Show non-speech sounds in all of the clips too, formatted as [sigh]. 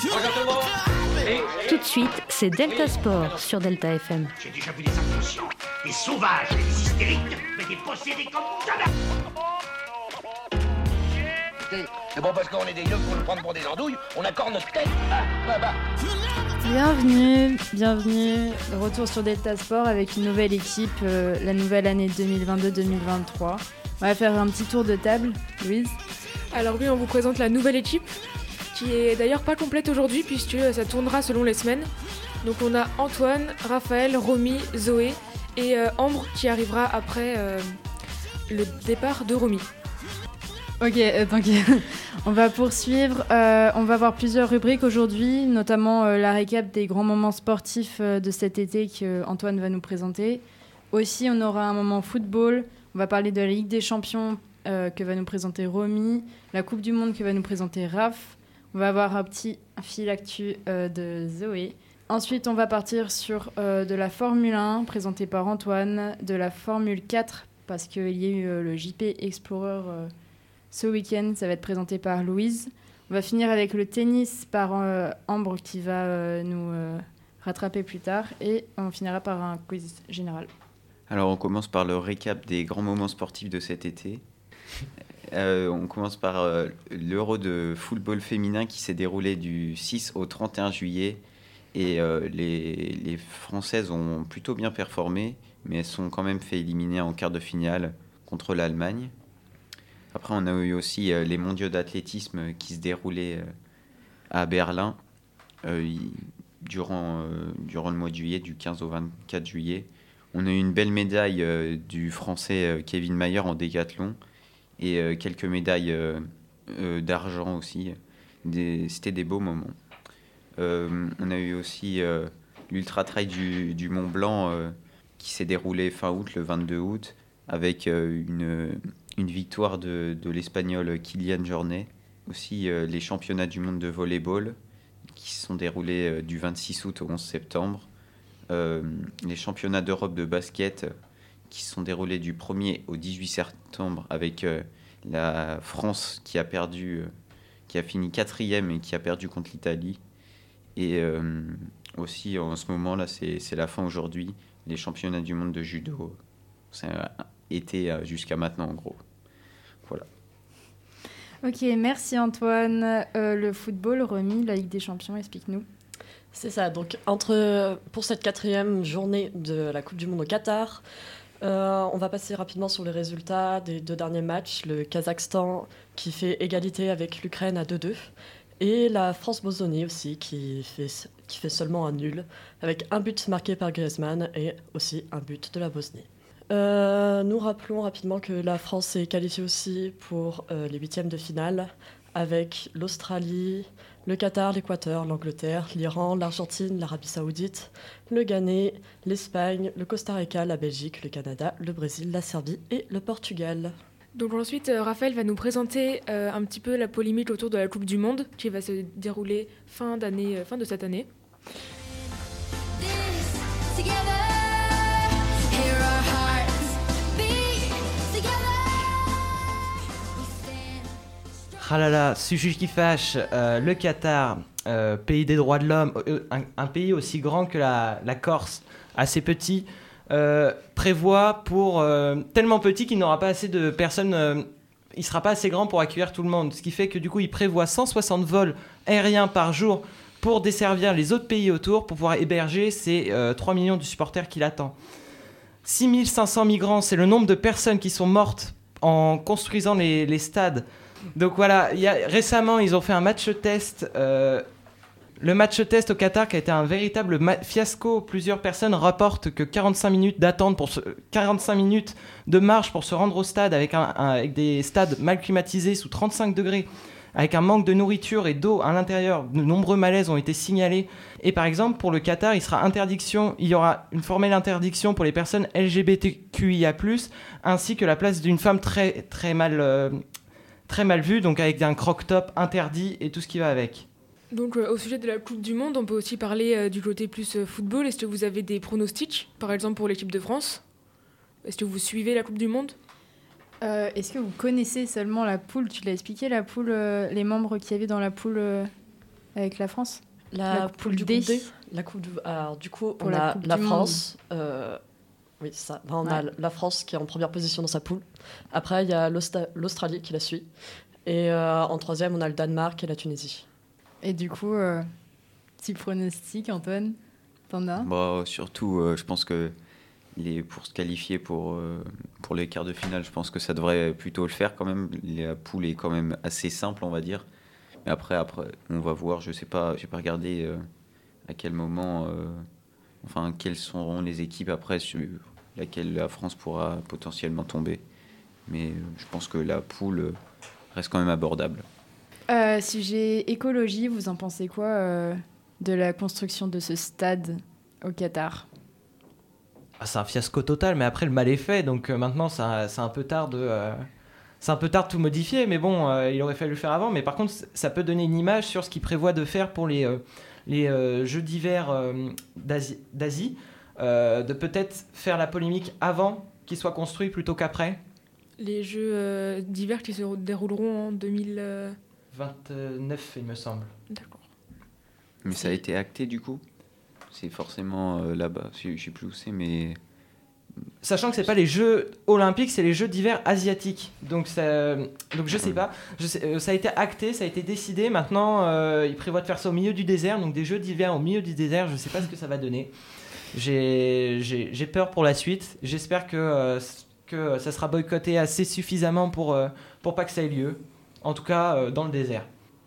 Tout de suite, c'est Delta Sport sur Delta FM. J'ai déjà vu des inconscients, des sauvages, des hystériques, mais des possédés comme jamais C'est bon parce qu'on est des yeux pour nous prendre pour des andouilles, on accorde notre tête. Ah, bah, bah. Bienvenue, bienvenue, retour sur Delta Sport avec une nouvelle équipe, euh, la nouvelle année 2022-2023. On va faire un petit tour de table, Louise. Alors oui, on vous présente la nouvelle équipe, qui est d'ailleurs pas complète aujourd'hui puisque ça tournera selon les semaines. Donc on a Antoine, Raphaël, Romy, Zoé et euh, Ambre qui arrivera après euh, le départ de Romy. Ok, euh, donc [laughs] on va poursuivre. Euh, on va voir plusieurs rubriques aujourd'hui, notamment la récap des grands moments sportifs de cet été que Antoine va nous présenter. Aussi, on aura un moment football. On va parler de la Ligue des Champions que va nous présenter Romy, la Coupe du Monde que va nous présenter Raph. On va avoir un petit fil actu euh, de Zoé. Ensuite, on va partir sur euh, de la Formule 1 présentée par Antoine, de la Formule 4 parce qu'il y a eu euh, le JP Explorer ce week-end, ça va être présenté par Louise. On va finir avec le tennis par Ambre qui va nous rattraper plus tard. Et on finira par un quiz général. Alors on commence par le récap des grands moments sportifs de cet été. Euh, on commence par euh, l'Euro de football féminin qui s'est déroulé du 6 au 31 juillet. Et euh, les, Françaises ont plutôt bien performé, mais elles sont quand même fait éliminer en quart de finale contre l'Allemagne. Après, on a eu aussi les mondiaux d'athlétisme qui se déroulaient à Berlin durant, durant le mois de juillet, du 15 au 24 juillet. On a eu une belle médaille du français Kevin Mayer en décathlon et euh, quelques médailles euh, euh, d'argent aussi. C'était des beaux moments. On a eu aussi l'Ultra Trail du, Mont Blanc qui s'est déroulé fin août, le 22 août, avec une, une victoire de, de l'Espagnol Kylian Jornet. Aussi les championnats du monde de volleyball qui se sont déroulés du 26 août au 11 septembre. Les championnats d'Europe de basket qui se sont déroulés du 1er au 18 septembre avec euh, la France qui a perdu, euh, qui a fini quatrième et qui a perdu contre l'Italie. Et euh, aussi en ce moment là, c'est c'est la fin aujourd'hui, les championnats du monde de judo. Ça a été euh, jusqu'à maintenant en gros. Voilà. Ok, merci Antoine. Euh, le football, Romy, la Ligue des Champions, explique-nous. C'est ça. Donc, entre, pour cette quatrième journée de la Coupe du Monde au Qatar, euh, on va passer rapidement sur les résultats des deux derniers matchs. Le Kazakhstan qui fait égalité avec l'Ukraine à 2-2. Et la France-Bosnie aussi qui fait, seulement un nul avec un but marqué par Griezmann et aussi un but de la Bosnie. Euh, nous rappelons rapidement que la France est qualifiée aussi pour euh, les huitièmes de finale avec l'Australie, le Qatar, l'Équateur, l'Angleterre, l'Iran, l'Argentine, l'Arabie Saoudite, le Ghana, l'Espagne, le Costa Rica, la Belgique, le Canada, le Brésil, la Serbie et le Portugal. Donc ensuite, euh, Raphaël va nous présenter euh, un petit peu la polémique autour de la Coupe du Monde qui va se dérouler fin, euh, fin de cette année. Ah là là, sujet qui fâche, euh, le Qatar, euh, pays des droits de l'homme, euh, un, pays aussi grand que la, Corse, assez petit, prévoit pour tellement petit qu'il n'aura pas assez de personnes, il sera pas assez grand pour accueillir tout le monde, ce qui fait que du coup il prévoit 160 vols aériens par jour pour desservir les autres pays autour, pour pouvoir héberger ces euh, 3 millions de supporters qu'il attend. 6500 migrants, c'est le nombre de personnes qui sont mortes en construisant les stades. Donc voilà, il y a, récemment, ils ont fait un match test. euh, le match test au Qatar qui a été un véritable fiasco. Plusieurs personnes rapportent que 45 minutes d'attente pour se- 45 minutes de marche pour se rendre au stade avec, des stades mal climatisés sous 35 degrés, avec un manque de nourriture et d'eau à l'intérieur. De nombreux malaises ont été signalés. Et par exemple, pour le Qatar, il interdiction, y aura une formelle interdiction pour les personnes LGBTQIA+, ainsi que la place d'une femme très très mal euh, très mal vue, donc avec un croc-top interdit et tout ce qui va avec. Donc euh, au sujet de la Coupe du Monde, on peut aussi parler euh, du côté plus euh, football. Est-ce que vous avez des pronostics, par exemple pour l'équipe de France? Est-ce que vous suivez la Coupe du Monde? Euh, Est-ce que vous connaissez seulement la poule? Tu l'as expliqué, la poule, euh, les membres qu'il y avait dans la poule euh, avec la France? La, La poule du D. groupe D? La coupe du... Alors, du coup, Pour on la a la du France. euh, Oui, c'est ça. Ben, on a la France qui est en première position dans sa poule. Après, il y a l'Australie qui la suit. Et euh, en troisième, on a le Danemark et la Tunisie. Et du coup, euh, petit pronostic, Antoine T'en as? Bah, surtout, euh, je pense que les, pour se qualifier pour, euh, pour les quarts de finale, je pense que ça devrait plutôt le faire quand même. La poule est quand même assez simple, on va dire. Mais après, après on va voir. Je sais pas, j'ai pas regardé euh, à quel moment, euh, enfin, quelles seront les équipes après laquelle la France pourra potentiellement tomber. Mais euh, je pense que la poule reste quand même abordable. Euh, Sujet écologie, vous en pensez quoi euh, de la construction de ce stade au Qatar? Ah, c'est un fiasco total, mais après le mal est fait, donc euh, maintenant ça- c'est un peu tard de. euh, c'est un peu tard de tout modifier, mais bon, euh, il aurait fallu le faire avant. Mais par contre, ça peut donner une image sur ce qu'il prévoit de faire pour les, euh, les euh, Jeux d'hiver euh, d'Asie, d'Asie, de peut-être faire la polémique avant qu'ils soient construits plutôt qu'après. Les jeux euh, d'hiver qui se dérouleront en 2000. euh, 29, il me semble. D'accord. Mais ça a été acté du coup? C'est forcément euh, là-bas. Je je sais plus où c'est, mais Sachant que c'est pas les Jeux olympiques, c'est les Jeux d'hiver asiatiques. Donc, ça, donc je sais pas. Je sais- euh, ça a été acté, ça a été décidé. Maintenant, euh, ils prévoient de faire ça au milieu du désert. Donc des Jeux d'hiver au milieu du désert, je sais pas ce que ça va donner. J'ai peur pour la suite. J'espère que, euh, que ça sera boycotté assez suffisamment pour, euh, pour pas que ça ait lieu. En tout cas, euh, dans le désert.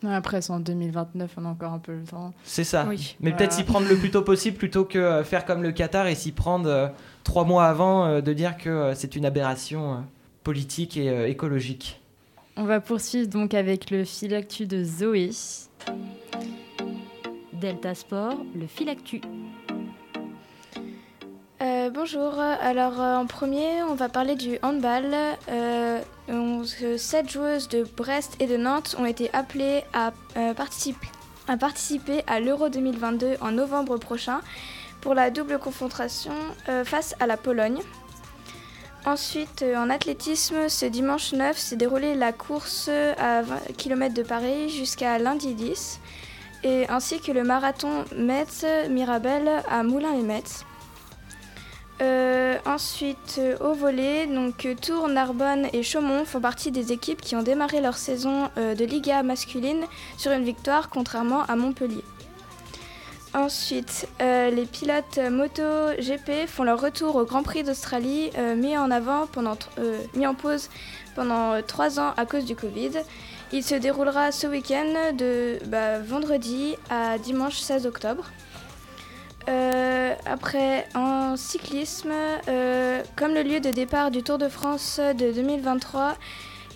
Après, c'est en 2029, on a encore un peu le temps. C'est ça. Oui. Mais Voilà. peut-être s'y prendre le plus tôt possible plutôt que faire comme le Qatar et s'y prendre euh, trois mois avant euh, de dire que euh, c'est une aberration politique et écologique. On va poursuivre donc avec le fil actu de Zoé. Delta Sport, le filactu. Euh, bonjour, alors euh, en premier on va parler du handball. Euh, on- euh, sept joueuses de Brest et de Nantes ont été appelées à, euh, participer, à l'Euro 2022 en novembre prochain pour la double confrontation face à la Pologne. Ensuite, en athlétisme, ce dimanche 9 s'est déroulée la course à 20 km de Paris jusqu'à lundi 10, et ainsi que le marathon Metz-Mirabel à Moulins-les-Metz. Euh, ensuite, euh, au volet, donc euh, Tours, Narbonne et Chaumont font partie des équipes qui ont démarré leur saison de Liga masculine sur une victoire, contrairement à Montpellier. Ensuite, les pilotes moto GP font leur retour au Grand Prix d'Australie, mis en pause pendant trois ans à cause du Covid. Il se déroulera ce week-end de bah, vendredi à dimanche 16 octobre. Euh, après, en cyclisme, euh, comme le lieu de départ du Tour de France de 2023,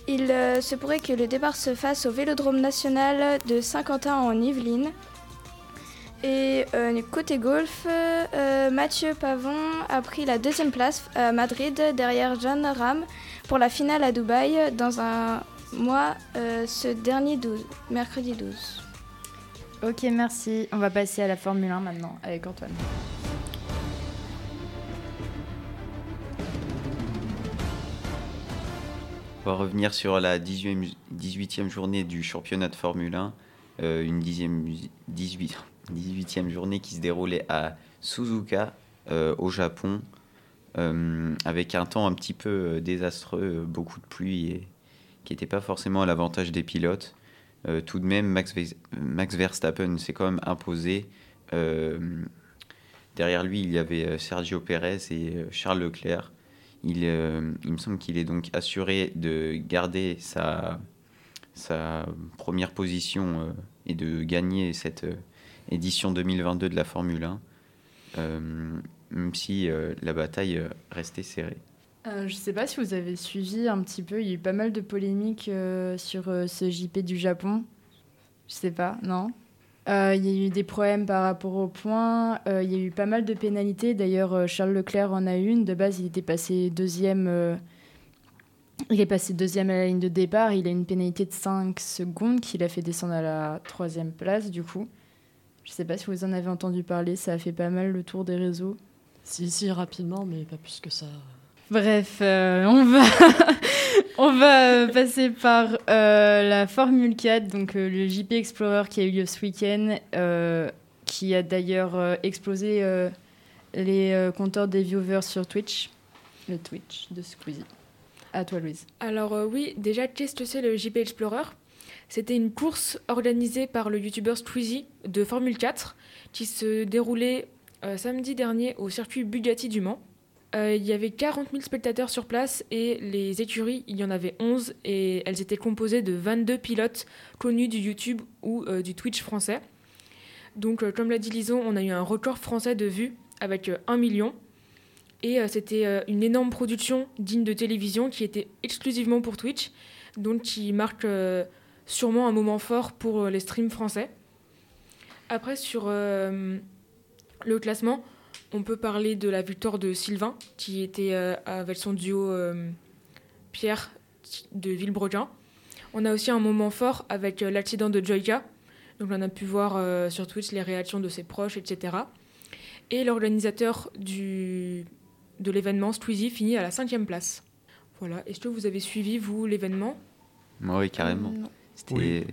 il euh, se pourrait que le départ se fasse au Vélodrome national de Saint-Quentin en Yvelines. Et côté golf, Mathieu Pavon a pris la deuxième place à Madrid derrière John Ram pour la finale à Dubaï dans un mois ce dernier 12, mercredi 12. Ok, merci. On va passer à la Formule 1 maintenant avec Antoine. On va revenir sur la 18e, 18e journée du championnat de Formule 1. euh, une dixième, 18, 18e [laughs] journée qui se déroulait à Suzuka, euh, au Japon, euh, avec un temps un petit peu désastreux, beaucoup de pluie et qui n'était pas forcément à l'avantage des pilotes. Euh, tout de même, Max, Ve- Max Verstappen s'est quand même imposé. Euh, derrière lui, il y avait euh, Sergio Pérez et Charles Leclerc. Il, me semble qu'il est donc assuré de garder sa, sa première position et de gagner cette édition 2022 de la Formule 1, euh, même si la bataille restait serrée. Euh, je sais pas si vous avez suivi un petit peu, il y a eu pas mal de polémiques euh, sur euh, ce JP du Japon. Je sais pas, non? Euh, Il y a eu des problèmes par rapport aux points, il y a eu pas mal de pénalités. D'ailleurs, Charles Leclerc en a une. De base, il était passé deuxième. il est passé deuxième à la ligne de départ. Il a une pénalité de 5 secondes qui l'a fait descendre à la troisième place, du coup. Je sais pas si vous en avez entendu parler, ça a fait pas mal le tour des réseaux. Si, si, rapidement, mais pas plus que ça. Bref, euh, on va, [laughs] on va euh, passer par euh, la Formule 4, donc le JP Explorer qui a eu lieu ce week-end, qui a d'ailleurs explosé les compteurs des viewers sur Twitch, le Twitch de Squeezie. À toi, Louise. Alors oui, déjà, qu'est-ce que c'est le JP Explorer? C'était une course organisée par le youtubeur Squeezie de Formule 4 qui se déroulait samedi dernier au circuit Bugatti du Mans. Euh, il y avait 40 000 spectateurs sur place et les écuries, il y en avait 11 et elles étaient composées de 22 pilotes connus du YouTube ou euh, du Twitch français. Donc euh, comme l'a dit Lison, on a eu un record français de vues avec euh, 1 million. Et c'était une énorme production digne de télévision qui était exclusivement pour Twitch, donc qui marque sûrement un moment fort pour les streams français. Après, sur le classement, on peut parler de la victoire de Sylvain, qui était euh, avec son duo euh, Pierre de Villebrequin. On a aussi un moment fort avec euh, l'accident de Joyka. Donc on a pu voir euh, sur Twitch les réactions de ses proches, etc. Et l'organisateur du de l'événement, Squeezie, finit à la cinquième place. Voilà. Est-ce que vous avez suivi, vous, l'événement? Oui, carrément. C'était Oui.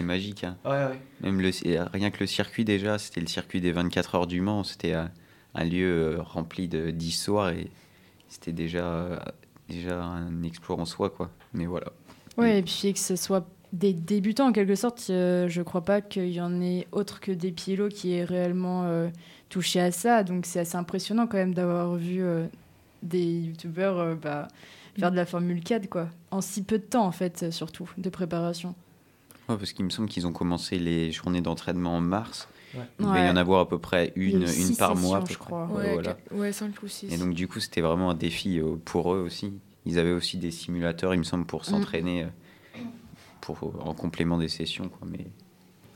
magique. hein. Ouais, ouais. Même le, rien que le circuit déjà, c'était le circuit des 24 heures du Mans. C'était un, un lieu euh, rempli de- d'histoire et c'était déjà, euh, déjà un exploit en soi. quoi. Mais voilà. Ouais, et puis que ce soit des débutants en quelque sorte, euh, je crois pas qu'il y en ait autre que des pilotes qui aient réellement euh, touché à ça. Donc c'est assez impressionnant quand même d'avoir vu euh, des youtubeurs bah, faire de la Formule 4 quoi. En si peu de temps en fait, surtout, de préparation. Ouais, parce qu'il me semble qu'ils ont commencé les journées d'entraînement en mars. Ouais. Il devait y en avoir à peu près une, une six par mois. je crois. Ouais, voilà. ouais, 5 ou 6. Et donc du coup, c'était vraiment un défi euh, pour eux aussi. Ils avaient aussi des simulateurs, il me semble, Mm. pour s'entraîner euh, pour, en complément des sessions. Quoi. Mais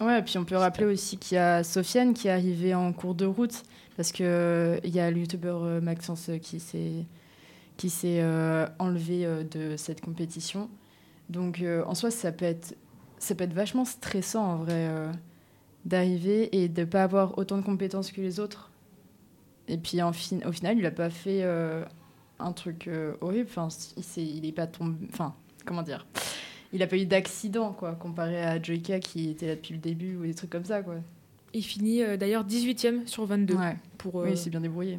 Ouais, et puis on peut rappeler aussi qu'il y a Sofiane qui est arrivée en cours de route parce que euh, il y a le youtubeur euh, Maxence euh, qui s'est qui s'est euh, enlevé euh, de cette compétition. Donc euh, en soi, ça peut être ça peut être vachement stressant en vrai euh, d'arriver et de pas avoir autant de compétences que les autres. Et puis en fin- au final, il a pas fait euh, un truc euh, horrible. Enfin, il s'est- il est pas tombé. Enfin, comment dire? Il a pas eu d'accident, quoi, comparé à Joyka qui était là depuis le début ou des trucs comme ça, quoi. Il finit euh, d'ailleurs 18ème sur 22 Ouais. pour, euh, Oui, il s'est bien débrouillé.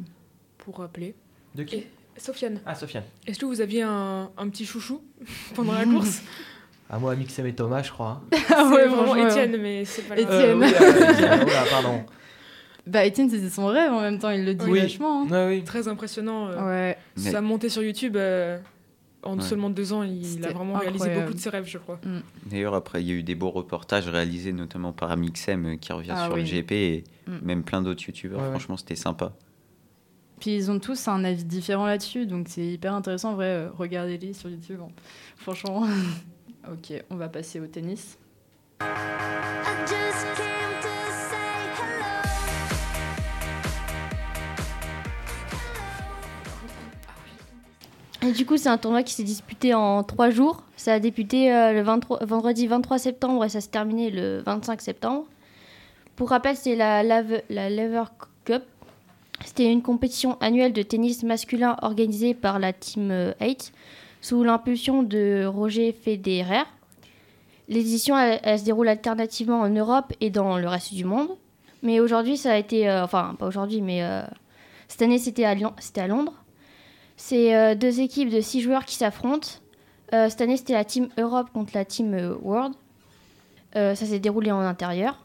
pour rappeler. De qui? Et Sofiane, Ah, Sofiane. est-ce que vous aviez un, un petit chouchou [laughs] pendant la course? Ah, moi, Mixem et Thomas, je crois. hein. [laughs] C'est vraiment franchement, Étienne, mais c'est pas grave. Étienne. Euh, oui, euh, Étienne, [laughs] oula, pardon. Bah, Étienne, c'était son rêve en même temps, il le dit Oui. vachement. hein. Ouais, oui. Très impressionnant. euh, Ouais. Mais- Sa montée sur YouTube, euh, en Ouais. seulement deux ans, il a vraiment réalisé incroyable. beaucoup de ses rêves, je crois. D'ailleurs, après, il y a eu des beaux reportages réalisés, notamment par Amixem euh, qui revient Ah sur oui. le GP et Mm. même plein d'autres youtubeurs. Ouais, ouais. Franchement, c'était sympa. Puis ils ont tous un avis différent là-dessus, donc c'est hyper intéressant, en vrai. euh, Regardez-les sur YouTube. hein. Franchement. [laughs] ok, on va passer au tennis. Et du coup, c'est un tournoi qui s'est disputé en trois jours. Ça a débuté euh, le 23 vendredi 23 septembre et ça s'est terminé le 25 septembre. Pour rappel, c'est la, Lave- la Lever Cup. C'était une compétition annuelle de tennis masculin organisée par la Team euh, 8 sous l'impulsion de Roger Federer. L'édition, elle, se déroule alternativement en Europe et dans le reste du monde. Mais aujourd'hui, ça a été... euh, enfin, pas aujourd'hui, mais euh, cette année, c'était à, Londres. C'est euh, deux équipes de six joueurs qui s'affrontent. Cette année, c'était la Team Europe contre la Team World. Ça s'est déroulé en intérieur.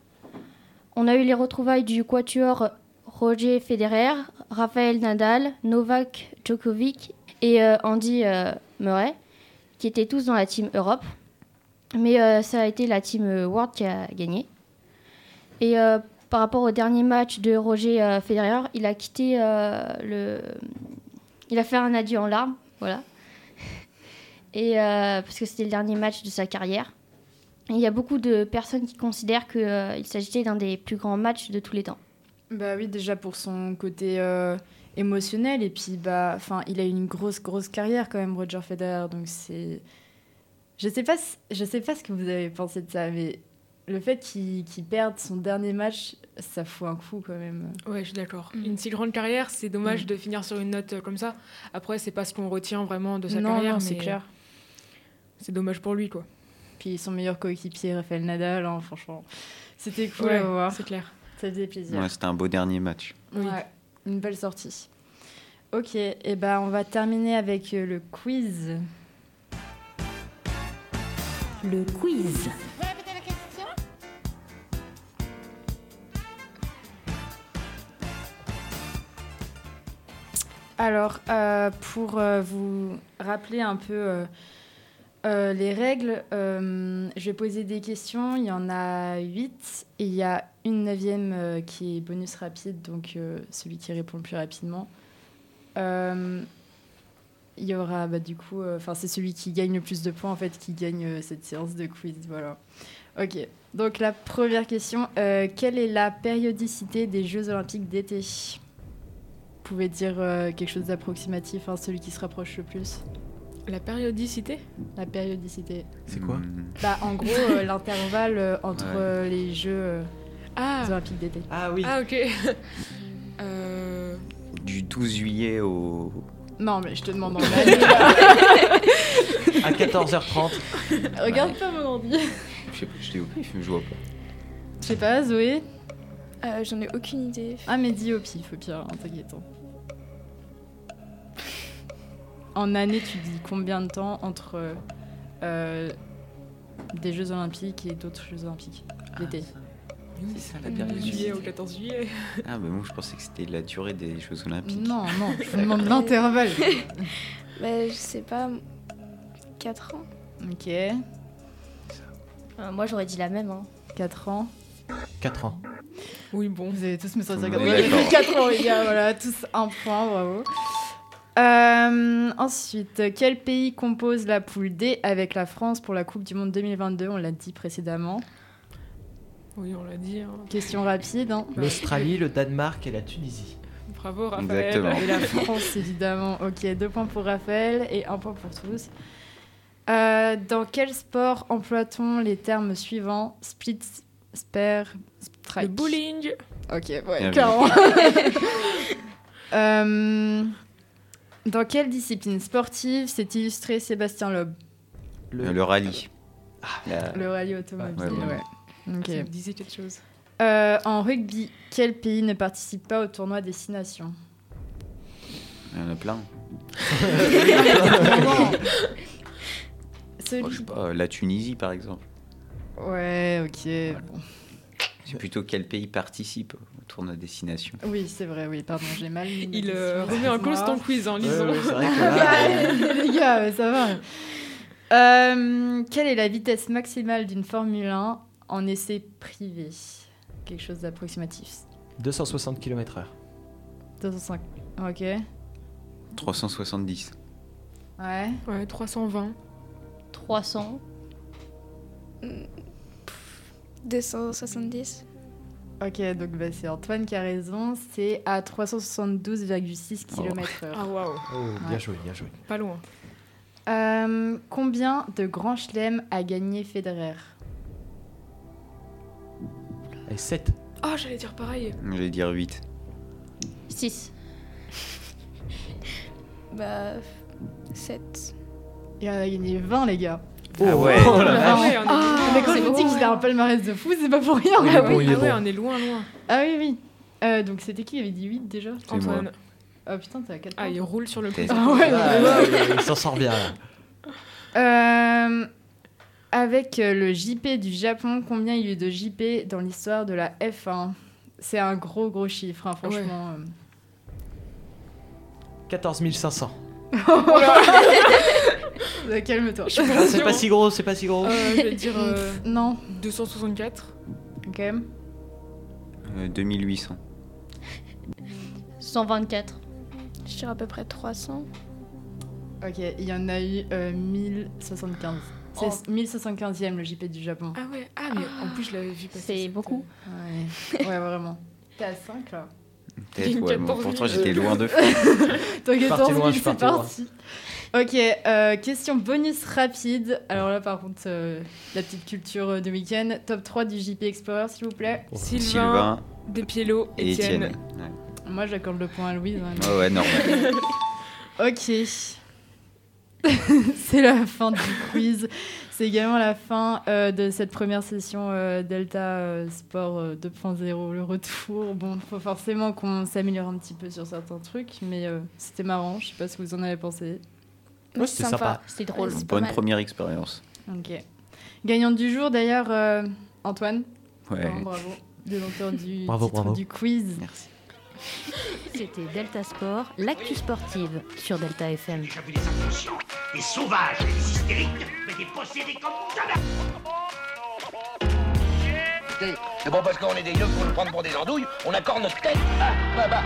On a eu les retrouvailles du quatuor Roger Federer, Rafael Nadal, Novak Djokovic et Andy Murray, qui étaient tous dans la Team Europe. Mais euh, ça a été la Team euh, World qui a gagné. Et euh, par rapport au dernier match de Roger Federer, il a quitté le, il a fait un adieu en larmes, voilà. [laughs] Et parce que c'était le dernier match de sa carrière. Il y a beaucoup de personnes qui considèrent qu'il s'agissait d'un des plus grands matchs de tous les temps. Bah oui, déjà pour son côté émotionnel, et puis bah, enfin, il a eu une grosse, grosse carrière quand même, Roger Federer, donc c'est. Je sais pas, je sais pas ce que vous avez pensé de ça, mais le fait qu'il qu'il perde son dernier match, ça fout un coup quand même. Ouais, je suis d'accord. Mm. Une si grande carrière, c'est dommage Mm. de finir sur une note euh, comme ça. Après, c'est pas ce qu'on retient vraiment de sa non, carrière, non, c'est clair. c'est dommage pour lui, quoi. Puis son meilleur coéquipier, Rafael Nadal, hein, franchement, c'était cool Ouais, à voir. c'est clair. Ça faisait plaisir. Ouais, C'était un beau dernier match. Oui. Ouais, une belle sortie. Ok, et ben on va terminer avec euh, le quiz. Le quiz. Alors, euh, pour euh, vous rappeler un peu euh, euh, les règles, euh, je vais poser des questions. Il y en a huit et il y a une neuvième euh, qui est bonus rapide, donc celui qui répond le plus rapidement. Il y aura bah, du coup, enfin c'est celui qui gagne le plus de points en fait qui gagne cette séance de quiz. Voilà. Ok. Donc la première question, quelle est la périodicité des Jeux Olympiques d'été? Vous pouvez dire quelque chose d'approximatif, hein, celui qui se rapproche le plus La périodicité La périodicité. C'est quoi Hmm. Bah, en gros, euh, [laughs] l'intervalle euh, entre Ouais. euh, les Jeux euh, Ah, Olympiques d'été. Ah oui. ah ok. [laughs] Euh, Du 12 juillet au. Non, mais je te demande en. [laughs] À 14h30. Regarde pas mon ordi. Je sais pas, je t'ai au pif, mais je vois pas. Je sais pas, Zoé Euh, J'en ai aucune idée. Ah, mais dis au pif, au pire, hein, t'inquiète. En année, tu dis combien de temps entre euh, des Jeux Olympiques et d'autres Jeux Olympiques d'été C'est ça la du période. juillet au 14 juillet. Ah, bah moi je pensais que c'était la durée des Jeux Olympiques. Non, non, [laughs] je vous demande l'intervalle. [laughs] Bah, je sais pas. 4 ans Ok, Euh, moi, j'aurais dit la même. Hein. 4 ans. 4 ans. Oui, bon. Vous allez tous me sortir Oui, 4 d'accord. [laughs] 4 ans, les gars, voilà, tous un point, bravo. Euh, ensuite, quel pays compose la poule D avec la France pour la Coupe du Monde 2022 On l'a dit précédemment. Oui, on l'a dit. hein. Question rapide. hein. [laughs] L'Australie, le Danemark et la Tunisie. Bravo, Raphaël. Exactement. Et la France, évidemment. Ok, deux points pour Raphaël et un point pour tous. Euh, dans quel sport emploie-t-on les termes suivants? Split, spare, strike Le bowling. Ok, ouais, clairement. [laughs] Euh, dans quelle discipline sportive s'est illustré Sébastien Loeb Euh, Le rallye. La- Le rallye automobile, Ouais, ouais. ouais. Ok. Ça me disait quelque chose. Euh, en rugby, quel pays ne participe pas au tournoi Destination Il y en a plein. Celui- [laughs] Oh, je sais pas, la Tunisie par exemple. Ouais, ok. bon. C'est plutôt quel pays participe? Au tournoi destination. Oui, c'est vrai, oui, pardon, j'ai mal mis Il euh, remet en cause ton quiz en Ouais, lisant. ouais, c'est vrai que [laughs] là, Ah, les gars, ça va. Euh, quelle est la vitesse maximale d'une Formule 1 en essai privé? Quelque chose d'approximatif. 260 km/h. 205. Ok. 370. Ouais. Ouais, 320. 300. 270 Ok, donc bah, c'est Antoine qui a raison. C'est à 372,6 km/h. Ah, waouh. Oh, bien joué, bien joué. Pas loin. Euh, combien de grands chelems a gagné Federer? Et 7. Oh, j'allais dire pareil. Je vais dire 8. 6. [laughs] Bah. 7. Il en a gagné 20, les gars. Ah ouais. Oh la Ah vache. ouais, on est Ah, mais quand je vous dis qu'il a un palmarès de fou, c'est pas pour rien. Ah oui, est ah ouais, on est loin, loin. Ah oui, oui. Euh, donc c'était qui Il avait dit 8 déjà? Antoine. Ah putain, t'es à 4 Ah, il roule sur le coup. Ah ouais, Ah, ouais, ouais, il s'en sort bien là. Euh, avec euh, le JP du Japon, combien il y a eu de JP dans l'histoire de la F1 C'est un gros gros chiffre, hein, franchement. euh. 14 500. [laughs] [laughs] [laughs] Euh, Calme-toi. Ah, c'est pas si gros, c'est pas si gros. Euh, je vais dire euh, Non, 264. ok. Euh, 2800. 124. Je dirais à peu près 300. Ok, il y en a eu euh, 1075. C'est Oh. 1075e le JP du Japon. Ah ouais, ah mais en plus je l'avais vu passer. C'est beaucoup. Ouais, ouais vraiment. T'es à 5 là Peut-être, ouais, pour pourtant j'étais loin de. [laughs] T'inquiète, Parti loin, je suis c'est parti. Ok, euh, question bonus rapide. Alors là, par contre, euh, la petite culture euh, de week-end. Top 3 du JP Explorer, s'il vous plaît. Sylvain, Sylvain Despiello, et Étienne. Étienne. Ouais. Moi, j'accorde le point à Louise. hein. Ouais, ouais, normal. [laughs] Ok. [laughs] c'est la fin du quiz. C'est également la fin euh, de cette première session euh, Delta euh, Sport euh, 2.0, le retour. Bon, faut forcément qu'on s'améliore un petit peu sur certains trucs, mais euh, c'était marrant. Je sais pas ce que vous en avez pensé. Ouais, c'était sympa. C'était drôle. Ouais, Bonne première expérience. Ok. Gagnante du jour, d'ailleurs, euh, Antoine. Ouais. Bravo. Détenteur du Bravo, bravo. du quiz. Merci. C'était Delta Sport, l'actu sportive sur Delta FM. J'ai vu des inconscients, des sauvages, des hystériques, mais des possédés comme jamais. C'est bon parce qu'on est des yeux pour nous prendre pour des andouilles, on accorde notre tête. Ah, bah, bah.